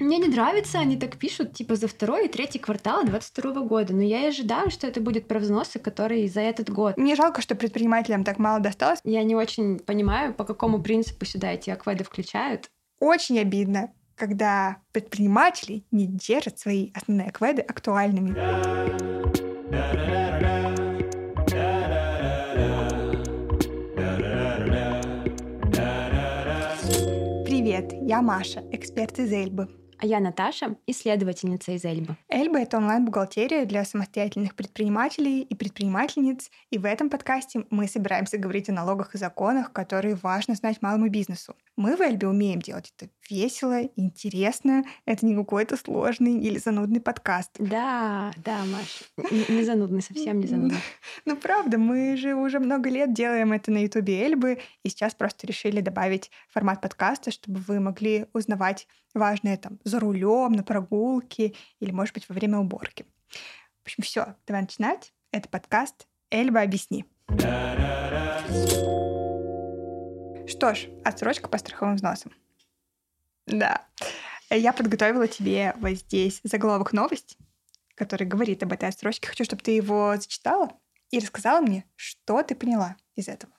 Мне не нравится, они так пишут, типа, за второй и третий квартал 22 года. Но я и ожидаю, что это будет про взносы, которые за этот год. Мне жалко, что предпринимателям так мало досталось. Я не очень понимаю, по какому принципу сюда эти акведы включают. Очень обидно, когда предприниматели не держат свои основные акведы актуальными. Привет, я Маша, эксперт из Эльбы. А я Наташа, исследовательница из Эльбы. Эльба — это онлайн-бухгалтерия для самостоятельных предпринимателей и предпринимательниц, и в этом подкасте мы собираемся говорить о налогах и законах, которые важно знать малому бизнесу. Мы в Эльбе умеем делать это весело, интересно, это не какой-то сложный или занудный подкаст. Да, да, Маш, не занудный, совсем не занудный. Ну правда, мы же уже много лет делаем это на ютубе Эльбы, и сейчас просто решили добавить формат подкаста, чтобы вы могли узнавать важное там за рулем, на прогулке или, может быть, во время уборки. В общем, все, давай начинать. Это подкаст «Эльба, объясни». Что ж, отсрочка по страховым взносам. Да. Я подготовила тебе вот здесь заголовок новости, который говорит об этой отсрочке. Хочу, чтобы ты его зачитала и рассказала мне, что ты поняла из этого.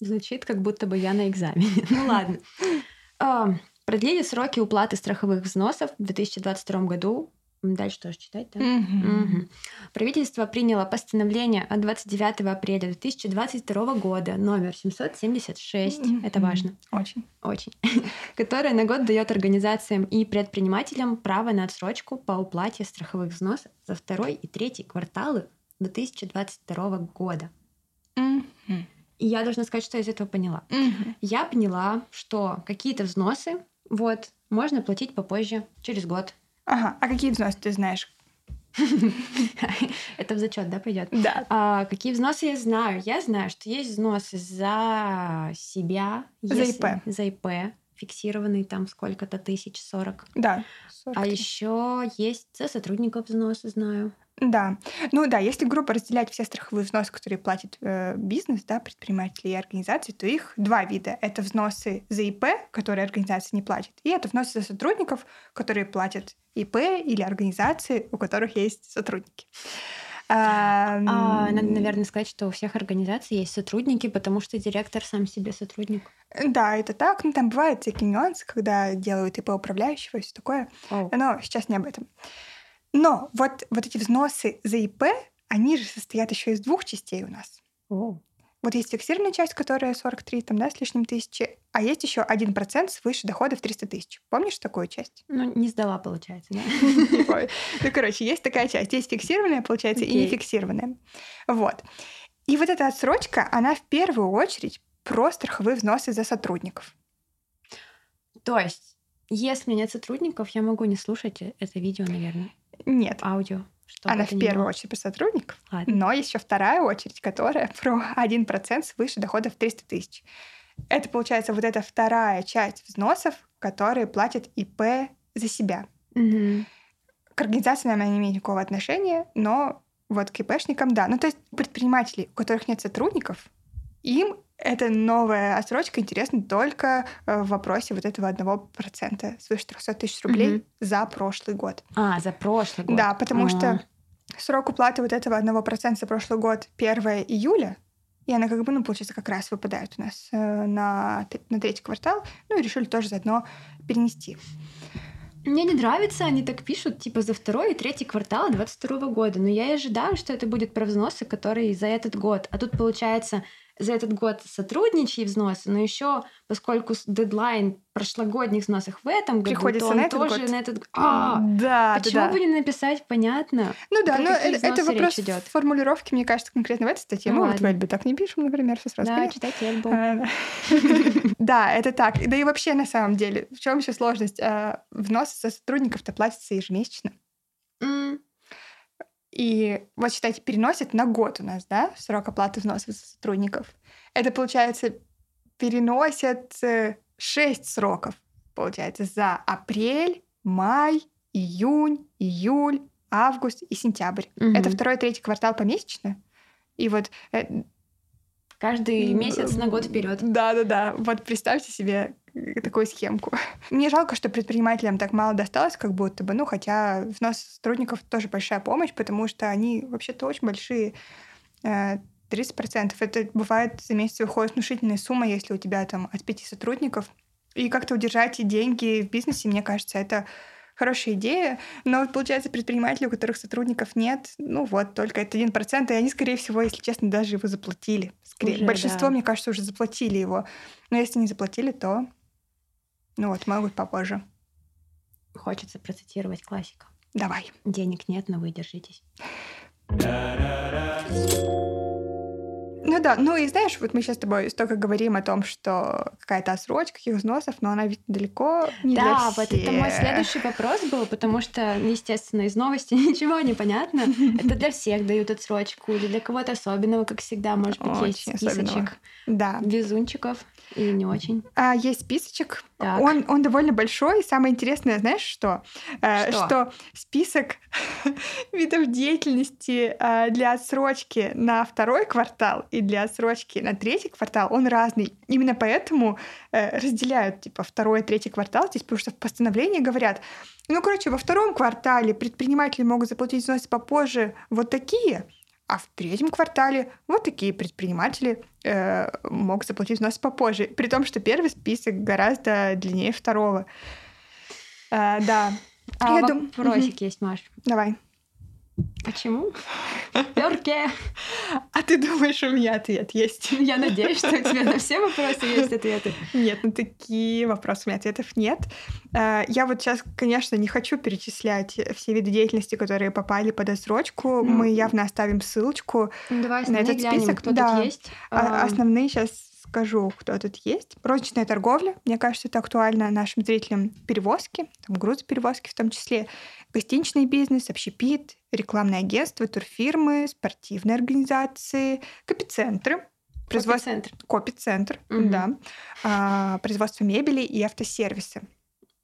Звучит, как будто бы я на экзамене. Ну ладно. Продлили сроки уплаты страховых взносов в 2022 году. Дальше тоже читать, да? Угу. Угу. Правительство приняло постановление от 29 апреля 2022 года, номер 776, угу. это важно. Очень. Очень. Которое на год дает организациям и предпринимателям право на отсрочку по уплате страховых взносов за второй и третий кварталы 2022 года. Угу. И я должна сказать, что я из этого поняла. Угу. Я поняла, что какие-то взносы вот. Можно платить попозже, через год. Ага. А какие взносы ты знаешь? Это в зачет, да, пойдет? Да. А, какие взносы я знаю? Я знаю, что есть взносы за себя. За ИП. За ИП фиксированный там сколько-то тысяч, сорок. Да. 40 а еще есть за сотрудников взносы, знаю. Да. Ну да, если грубо разделять все страховые взносы, которые платит э, бизнес, да, предприниматели и организации, то их два вида. Это взносы за ИП, которые организация не платит, и это взносы за сотрудников, которые платят ИП или организации, у которых есть сотрудники. А, надо, наверное, сказать, что у всех организаций есть сотрудники, потому что директор сам себе сотрудник. Да, это так. Ну, там бывают всякие нюансы, когда делают ИП управляющего и все такое. Oh. Но сейчас не об этом. Но вот, вот эти взносы за ИП, они же состоят еще из двух частей у нас. Oh. Вот есть фиксированная часть, которая 43 там, да, с лишним тысячи, а есть еще 1% свыше дохода в 300 тысяч. Помнишь такую часть? Ну, не сдала, получается, да? Ну, короче, есть такая часть. Есть фиксированная, получается, и нефиксированная. Вот. И вот эта отсрочка, она в первую очередь про страховые взносы за сотрудников. То есть, если у меня нет сотрудников, я могу не слушать это видео, наверное. Нет. Аудио. Она в первую очередь про сотрудников, Ладно. но еще вторая очередь, которая про 1% свыше дохода в 300 тысяч. Это получается вот эта вторая часть взносов, которые платят ИП за себя. Угу. К организациям она не имеет никакого отношения, но вот к ИПшникам да. Ну, то есть предприниматели, у которых нет сотрудников, им эта новая отсрочка интересна только э, в вопросе вот этого одного процента свыше 300 тысяч рублей угу. за прошлый год. А, за прошлый год. Да, потому А-а-а. что срок уплаты вот этого одного процента за прошлый год 1 июля, и она как бы, ну, получается, как раз выпадает у нас э, на, на третий квартал. Ну, и решили тоже заодно перенести. Мне не нравится, они так пишут, типа, за второй и третий квартал 22 года. Но я и ожидаю, что это будет про взносы, которые за этот год. А тут, получается, за этот год сотрудничьи взносы, но еще, поскольку дедлайн прошлогодних взносов в этом году, Приходится то он на этот тоже год. на этот а, Да, Почему да, да. бы не написать, понятно? Ну да, но какие это, вопрос идет? формулировки, мне кажется, конкретно в этой статье. Ну Мы вот в ладно. Эльбе так не пишем, например, все сразу Да, понятно. читать Эльбу. Да, это так. Да и вообще, на самом деле, в чем еще сложность? А, Взносы со сотрудников-то платятся ежемесячно. И вот, считайте, переносят на год у нас, да, срок оплаты взносов за сотрудников. Это, получается, переносят э, шесть сроков, получается, за апрель, май, июнь, июль, август и сентябрь. Мгм. Это второй, третий квартал помесячно. И вот э, каждый месяц на год вперед. Да-да-да. Вот представьте себе э, такую схемку. Мне жалко, что предпринимателям так мало досталось, как будто бы, ну, хотя взнос сотрудников тоже большая помощь, потому что они вообще-то очень большие. 30%. Э, Это бывает за месяц выходит внушительная сумма, если у тебя там от пяти сотрудников. И как-то удержать деньги в бизнесе, мне кажется, это хорошая идея, но получается предприниматели, у которых сотрудников нет, ну вот, только это один процент, и они, скорее всего, если честно, даже его заплатили. Скорее, уже, большинство, да. мне кажется, уже заплатили его. Но если не заплатили, то, ну вот, могут попозже. Хочется процитировать классика. Давай. Денег нет, но вы держитесь. Ну да, ну и знаешь, вот мы сейчас с тобой столько говорим о том, что какая-то отсрочка каких взносов, но она ведь далеко не да, для всех. Вот это мой следующий вопрос был, потому что, естественно, из новости ничего не понятно. Это для всех дают отсрочку, или для кого-то особенного, как всегда, может быть, есть списочек. Да. Везунчиков или не очень? А, есть списочек. Он, он довольно большой. Самое интересное, знаешь, что? Э, что, что список видов деятельности э, для отсрочки на второй квартал и для отсрочки на третий квартал, он разный. Именно поэтому э, разделяют типа второй и третий квартал здесь, потому что в постановлении говорят, ну, короче, во втором квартале предприниматели могут заплатить взносы попозже вот такие, а в третьем квартале вот такие предприниматели э, могут заплатить взносы попозже. При том, что первый список гораздо длиннее второго. Э, да. А Я вопросик дум... есть, Маш. Давай. Почему? Перке. А ты думаешь, у меня ответ есть? Я надеюсь, что у тебя на все вопросы есть ответы. Нет, на такие вопросы у меня ответов нет. Э, я вот сейчас, конечно, не хочу перечислять все виды деятельности, которые попали под отсрочку. Mm. Мы явно оставим ссылочку ну, Давай на этот глянем, список. Кто да. тут есть. А, основные сейчас скажу, кто тут есть. Розничная торговля, мне кажется, это актуально нашим зрителям. Перевозки, там грузоперевозки в том числе гостиничный бизнес, общепит, рекламное агентство, турфирмы, спортивные организации, копицентры, производство... Копицентр. Копицентр, угу. да. А, производство мебели и автосервисы.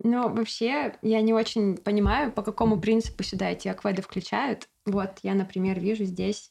Ну, вообще, я не очень понимаю, по какому принципу сюда эти акведы включают. Вот, я, например, вижу здесь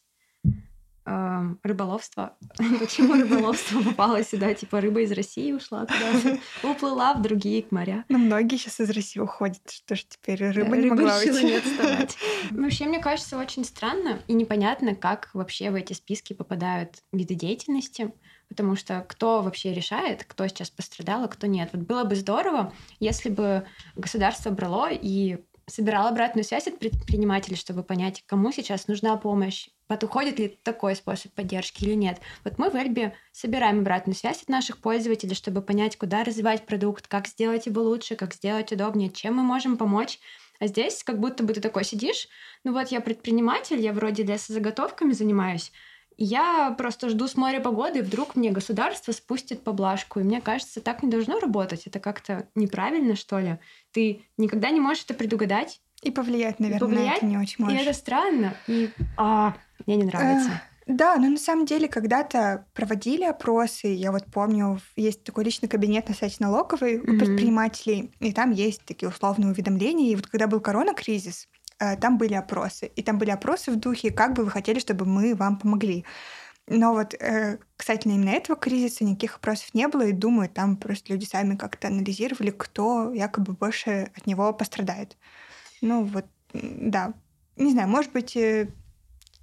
э, рыболовство. Почему рыболовство попало сюда? Типа рыба из России ушла куда-то, уплыла в другие моря. Ну, многие сейчас из России уходят. Что ж теперь рыба не могла уйти? не отставать. Вообще, мне кажется, очень странно и непонятно, как вообще в эти списки попадают виды деятельности потому что кто вообще решает, кто сейчас пострадал, а кто нет. Вот было бы здорово, если бы государство брало и собирало обратную связь от предпринимателей, чтобы понять, кому сейчас нужна помощь, подходит ли такой способ поддержки или нет. Вот мы в Эльбе собираем обратную связь от наших пользователей, чтобы понять, куда развивать продукт, как сделать его лучше, как сделать удобнее, чем мы можем помочь. А здесь как будто бы ты такой сидишь, ну вот я предприниматель, я вроде лесозаготовками занимаюсь, я просто жду с моря погоды, и вдруг мне государство спустит поблажку. И мне кажется, так не должно работать. Это как-то неправильно, что ли. Ты никогда не можешь это предугадать. И повлиять, наверное, и повлиять, это не очень можешь. И это странно. И а, мне не нравится. Да, но на самом деле когда-то проводили опросы. Я вот помню, есть такой личный кабинет на сайте налоговой mm-hmm. предпринимателей, и там есть такие условные уведомления. И вот когда был корона-кризис, там были опросы. И там были опросы в духе, как бы вы хотели, чтобы мы вам помогли. Но вот, э, кстати, именно этого кризиса никаких опросов не было, и думаю, там просто люди сами как-то анализировали, кто якобы больше от него пострадает. Ну вот, да. Не знаю, может быть, э,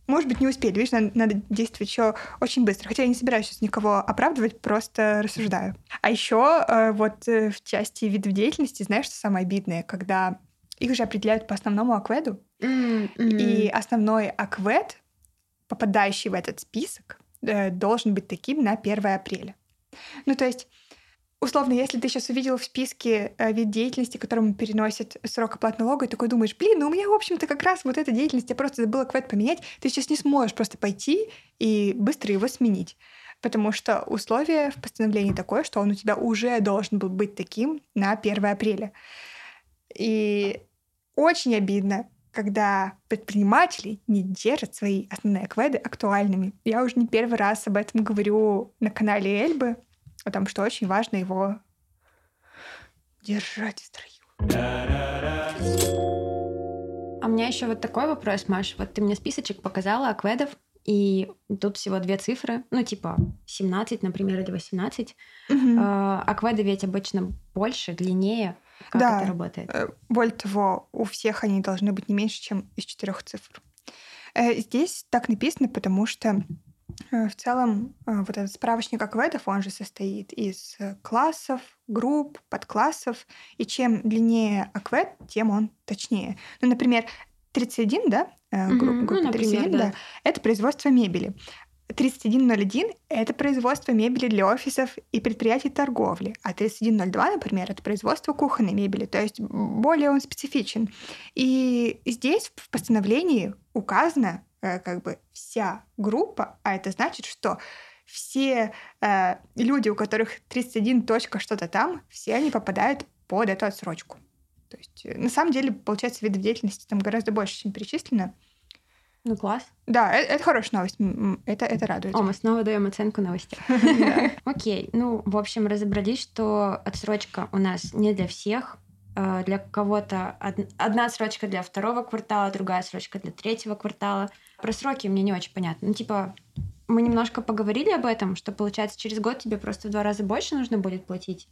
может быть, не успели. Видишь, надо, надо действовать еще очень быстро. Хотя я не собираюсь сейчас никого оправдывать, просто рассуждаю. А еще э, вот э, в части видов деятельности, знаешь, что самое обидное, когда их же определяют по основному акведу, mm-hmm. и основной аквед, попадающий в этот список, должен быть таким на 1 апреля. Ну, то есть условно, если ты сейчас увидел в списке э, вид деятельности, которому переносит срок оплаты налога, и такой думаешь, блин, ну у меня, в общем-то, как раз вот эта деятельность, я просто забыла квет поменять, ты сейчас не сможешь просто пойти и быстро его сменить. Потому что условие в постановлении такое, что он у тебя уже должен был быть таким на 1 апреля. И очень обидно, когда предприниматели не держат свои основные кведы актуальными. Я уже не первый раз об этом говорю на канале Эльбы, Потому что очень важно его держать в строю. А у меня еще вот такой вопрос, Маш. Вот ты мне списочек показала акведов, и тут всего две цифры, ну, типа 17, например, или 18. Угу. А, акведы ведь обычно больше, длиннее. Как да. это работает? Э, более того, у всех они должны быть не меньше, чем из четырех цифр. Э, здесь так написано, потому что э, в целом вот этот справочник акведов, он же состоит из классов, групп, подклассов, и чем длиннее аквед, тем он точнее. Ну, например, 31, да, группа, группа ну, 31, да. да, это производство мебели. 3101 — это производство мебели для офисов и предприятий торговли, а 3102, например, это производство кухонной мебели, то есть более он специфичен. И здесь в постановлении указана э, как бы вся группа, а это значит, что все э, люди, у которых 31 точка что-то там, все они попадают под эту отсрочку. То есть э, на самом деле, получается, видов деятельности там гораздо больше, чем перечислено. Ну, класс. Да, это, это хорошая новость. Это, это радует. О, мы снова даем оценку новости. Окей. Ну, в общем, разобрались, что отсрочка у нас не для всех. А, для кого-то одна отсрочка для второго квартала, другая отсрочка для третьего квартала. Про сроки мне не очень понятно. Ну, типа, мы немножко поговорили об этом, что, получается, через год тебе просто в два раза больше нужно будет платить.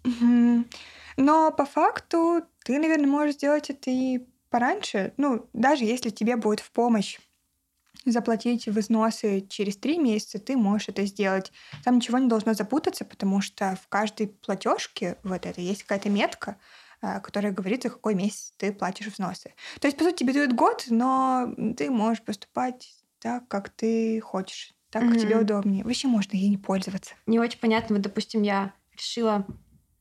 Но по факту ты, наверное, можешь сделать это и пораньше. Ну, даже если тебе будет в помощь заплатить взносы через три месяца, ты можешь это сделать. Там ничего не должно запутаться, потому что в каждой платежке вот это есть какая-то метка, а, которая говорит, за какой месяц ты платишь взносы. То есть, по сути, тебе дают год, но ты можешь поступать так, как ты хочешь, так, как mm-hmm. тебе удобнее. Вообще можно ей не пользоваться. Не очень понятно. Вот, допустим, я решила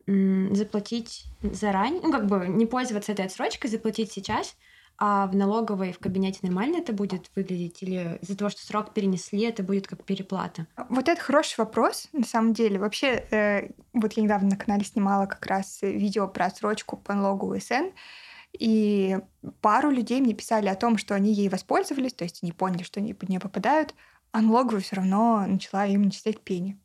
заплатить заранее, ну, как бы не пользоваться этой отсрочкой, заплатить сейчас, а в налоговой в кабинете нормально это будет выглядеть? Или из-за того, что срок перенесли, это будет как переплата? Вот это хороший вопрос, на самом деле. Вообще, э, вот я недавно на канале снимала как раз видео про отсрочку по налогу УСН, и пару людей мне писали о том, что они ей воспользовались, то есть они поняли, что они под нее попадают, а налоговая все равно начала им начислять пени.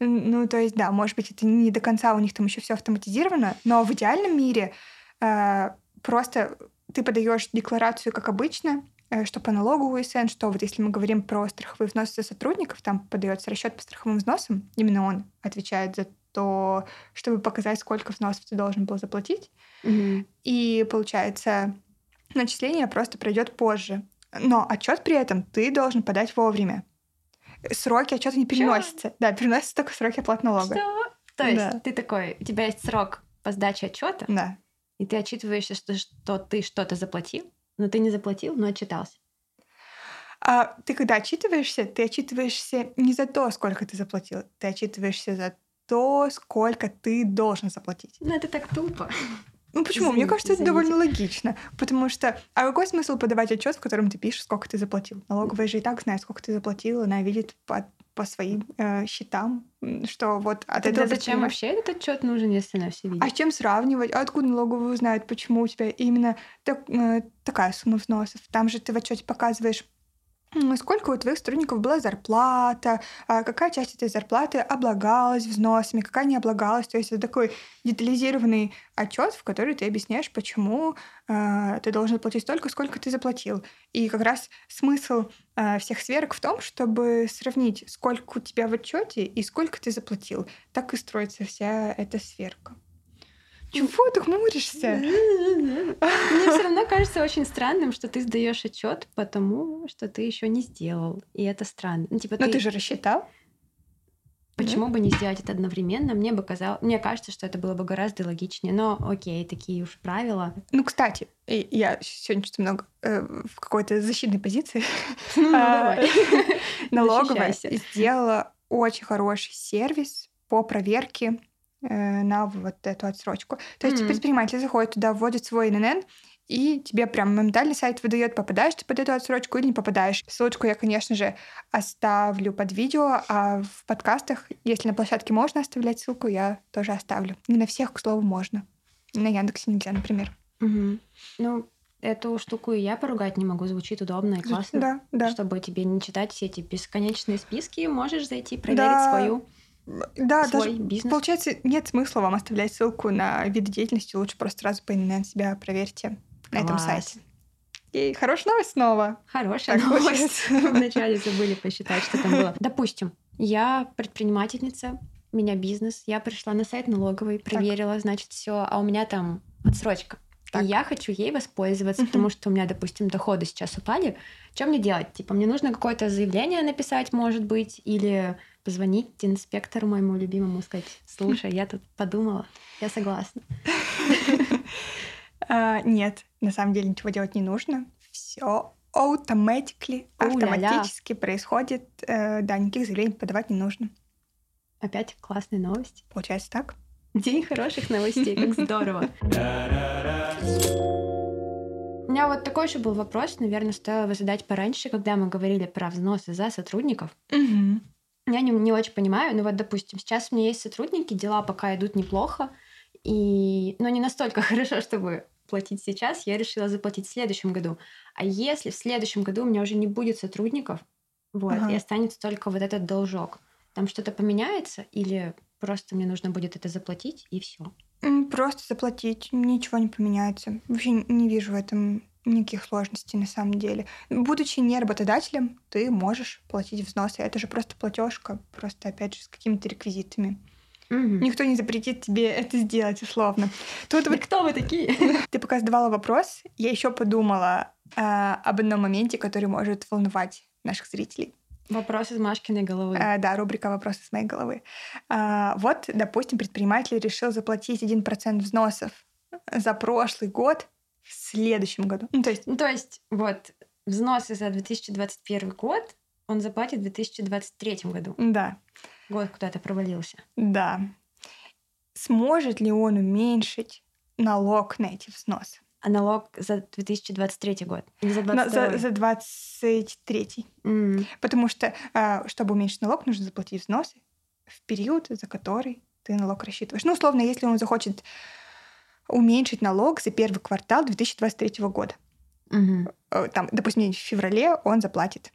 Ну, то есть, да, может быть, это не до конца у них там еще все автоматизировано, но в идеальном мире э, просто ты подаешь декларацию, как обычно, э, что по налогу УСН, что вот если мы говорим про страховые взносы сотрудников, там подается расчет по страховым взносам, именно он отвечает за то, чтобы показать, сколько взносов ты должен был заплатить. Mm-hmm. И получается, начисление просто пройдет позже. Но отчет при этом ты должен подать вовремя. Сроки отчета не переносятся. Что? Да, переносятся только сроки оплаты налога. Что? То есть да. ты такой, у тебя есть срок по сдаче отчета. Да и ты отчитываешься, что, что ты что-то заплатил, но ты не заплатил, но отчитался. А ты когда отчитываешься, ты отчитываешься не за то, сколько ты заплатил, ты отчитываешься за то, сколько ты должен заплатить. Ну, это так тупо. Ну почему? Извините, Мне кажется, извините. это довольно логично. Потому что... А какой смысл подавать отчет, в котором ты пишешь, сколько ты заплатил? Налоговая же и так знает, сколько ты заплатил, она видит по, по своим э, счетам, что вот от Тогда этого... зачем вообще этот отчет нужен, если она все видит? А с чем сравнивать? А откуда налоговая узнает, почему у тебя именно так, э, такая сумма взносов? Там же ты в отчете показываешь сколько у твоих сотрудников была зарплата, а какая часть этой зарплаты облагалась взносами, какая не облагалась. То есть это такой детализированный отчет, в который ты объясняешь, почему э, ты должен платить столько, сколько ты заплатил. И как раз смысл э, всех сверок в том, чтобы сравнить, сколько у тебя в отчете и сколько ты заплатил. Так и строится вся эта сверка. Чего ты хмуришься? Кажется очень странным, что ты сдаешь отчет потому, что ты еще не сделал. И это странно. Ну, типа, Но ты... ты же рассчитал. Почему бы не сделать это одновременно? Мне бы казалось, мне кажется, что это было бы гораздо логичнее. Но окей, такие уж правила. Ну, кстати, я сегодня что-то много э, в какой-то защитной позиции. Ну, а, налоговая сделала очень хороший сервис по проверке Э, на вот эту отсрочку. То есть mm-hmm. предприниматель заходит туда, вводит свой ННН, и тебе прям моментально сайт выдает, попадаешь ты под эту отсрочку или не попадаешь. Ссылочку я, конечно же, оставлю под видео, а в подкастах, если на площадке можно оставлять ссылку, я тоже оставлю. Не на всех, к слову, можно. На Яндексе нельзя, например. Угу. Ну, эту штуку и я поругать не могу. Звучит удобно и классно. Да, да. Чтобы тебе не читать все эти бесконечные списки, можешь зайти проверить да. свою да, свой даже, бизнес. Получается, нет смысла вам оставлять ссылку на виды деятельности. Лучше просто сразу по ННН себя проверьте Класс. на этом сайте. И хорошая новость снова. Хорошая Так новость. Вначале забыли посчитать, что там было. Допустим, я предпринимательница, у меня бизнес, я пришла на сайт налоговой, проверила, значит, все, а у меня там отсрочка. Так. И я хочу ей воспользоваться, Мгм. потому что у меня, допустим, доходы сейчас упали. Что мне делать? Типа, мне нужно какое-то заявление написать, может быть, или позвонить инспектору моему любимому, сказать, слушай, я тут подумала, я согласна. А, нет, на самом деле ничего делать не нужно. Все automatically, автоматически происходит. Э, да, никаких заявлений подавать не нужно. Опять классная новость. Получается так? День хороших новостей, как здорово. У меня вот такой же был вопрос, наверное, стоило его задать пораньше, когда мы говорили про взносы за сотрудников. Мгм. Я не, не очень понимаю, но вот, допустим, сейчас у меня есть сотрудники, дела пока идут неплохо, и, но не настолько хорошо, чтобы платить сейчас, я решила заплатить в следующем году. А если в следующем году у меня уже не будет сотрудников, вот, Ага. и останется только вот этот должок, там что-то поменяется или просто мне нужно будет это заплатить и все? Просто заплатить, ничего не поменяется. Вообще не вижу в этом никаких сложностей на самом деле. Будучи не работодателем, ты можешь платить взносы. Это же просто платежка, просто опять же с какими-то реквизитами. Никто не запретит тебе это сделать условно. Тут вот кто вы такие? ты пока задавала вопрос, я еще подумала а, об одном моменте, который может волновать наших зрителей. Вопрос из Машкиной головы. А, да, рубрика «Вопросы с моей головы». А, вот, допустим, предприниматель решил заплатить 1% взносов за прошлый год в следующем году. Ну, то есть, Ну, то есть, вот, взносы за 2021 год он заплатит в 2023 году. да, Год куда-то провалился. да. Сможет ли он уменьшить налог на эти взносы? А налог за 2023 год? Или за На- 2022? за, за 23 М, Потому что, а, чтобы уменьшить налог, нужно заплатить взносы в период, за который ты налог рассчитываешь. Ну, условно, если он захочет уменьшить налог за первый квартал 2023 года. Э, Там, допустим, в феврале он заплатит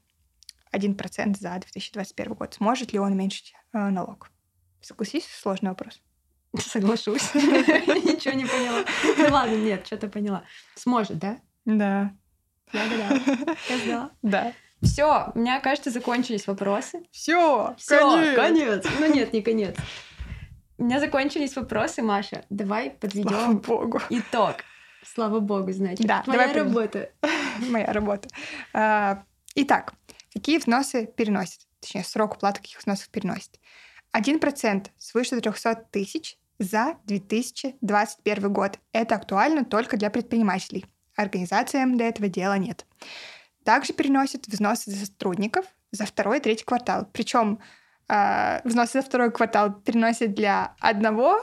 1% за 2021 год. Сможет ли он уменьшить э, налог? Согласись, сложный вопрос. Соглашусь. Ничего не поняла. Ну ладно, нет, что-то поняла. Сможет, да? Да. Я гадала. Я сдала. Да. Все, у меня, кажется, закончились вопросы. Все, Все, конец. Ну нет, не конец. У меня закончились вопросы, Маша. Давай Слава подведем богу. итог. Слава богу, значит. Да, Твоя давай работа. Моя работа. А, Итак, какие взносы переносят? Точнее, срок уплаты каких взносов переносит? 1% свыше 300 тысяч за 2021 год. Это актуально только для предпринимателей. Организациям до этого дела нет. Также переносят взносы за сотрудников за второй и третий квартал. Причем взносы за второй квартал переносят для одного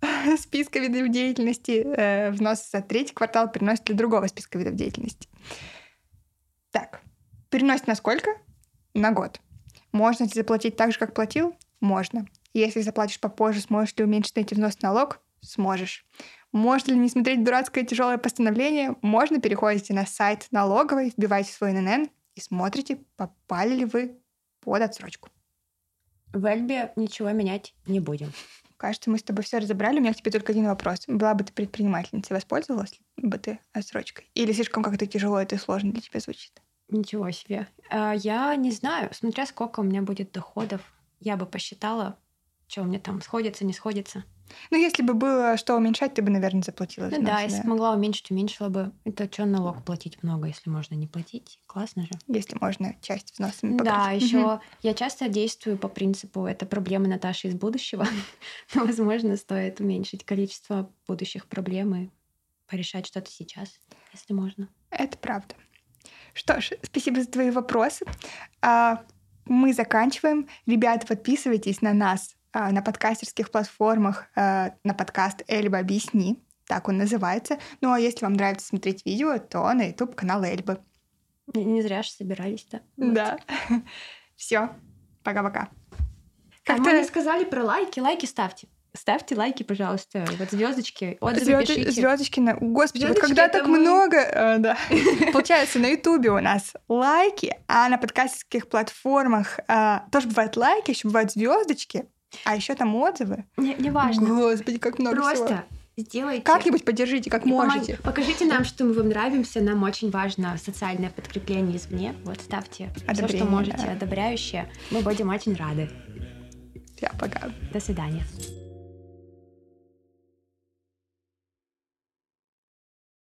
списка видов деятельности, э, взносы за третий квартал переносят для другого списка видов деятельности. Так, переносит на сколько? На год. Можно ли заплатить так же, как платил? Можно. Если заплатишь попозже, сможешь ли уменьшить эти взносы налог? Сможешь. Можно ли не смотреть дурацкое тяжелое постановление? Можно. Переходите на сайт налоговой, вбиваете свой ННН и смотрите, попали ли вы под отсрочку. В Эльбе ничего менять не будем. Кажется, мы с тобой все разобрали. У меня к тебе только один вопрос. Была бы ты предпринимательницей, воспользовалась бы ты отсрочкой? Или слишком как-то тяжело это и сложно для тебя звучит? Ничего себе. А, Я не знаю, смотря сколько у меня будет доходов, я бы посчитала, что у меня там сходится, не сходится. Ну, если бы было что уменьшать, ты бы, наверное, заплатила. Ну да, если могла уменьшить, уменьшила бы. Это что налог платить много, если можно не платить? Классно же. Если можно часть взносами Да, покрыть. еще Мгм. я часто действую по принципу это проблемы Наташи из будущего. Но, возможно, стоит уменьшить количество будущих проблем и порешать что-то сейчас, если можно. Это правда. Что ж, спасибо за твои вопросы. А, Мы заканчиваем. Ребята, подписывайтесь на нас а, на подкастерских платформах, а, на подкаст Эльба объясни. Так он называется. Ну а если вам нравится смотреть видео, то на YouTube канал Эльбы. Не, зря же собирались-то. Вот. Да. Все. Пока-пока. Как-то не сказали про лайки. Лайки ставьте. Ставьте лайки, пожалуйста. Вот звездочки, отзывы Звёзд- пишите. звездочки на... Господи, вот Звёздочки когда так мы. много... э, да. Получается, на Ютубе у нас лайки, а на подкастских платформах э, тоже бывают лайки, еще бывают звездочки, а еще там отзывы. Не, не важно. Господи, как много всего. Просто сделайте. Как-нибудь поддержите, как И помог- можете. Покажите нам, что мы вам нравимся. Нам очень важно социальное подкрепление извне. Вот ставьте все, что Одобрение, можете, да. одобряющее. Мы будем очень рады. Всем пока. До свидания.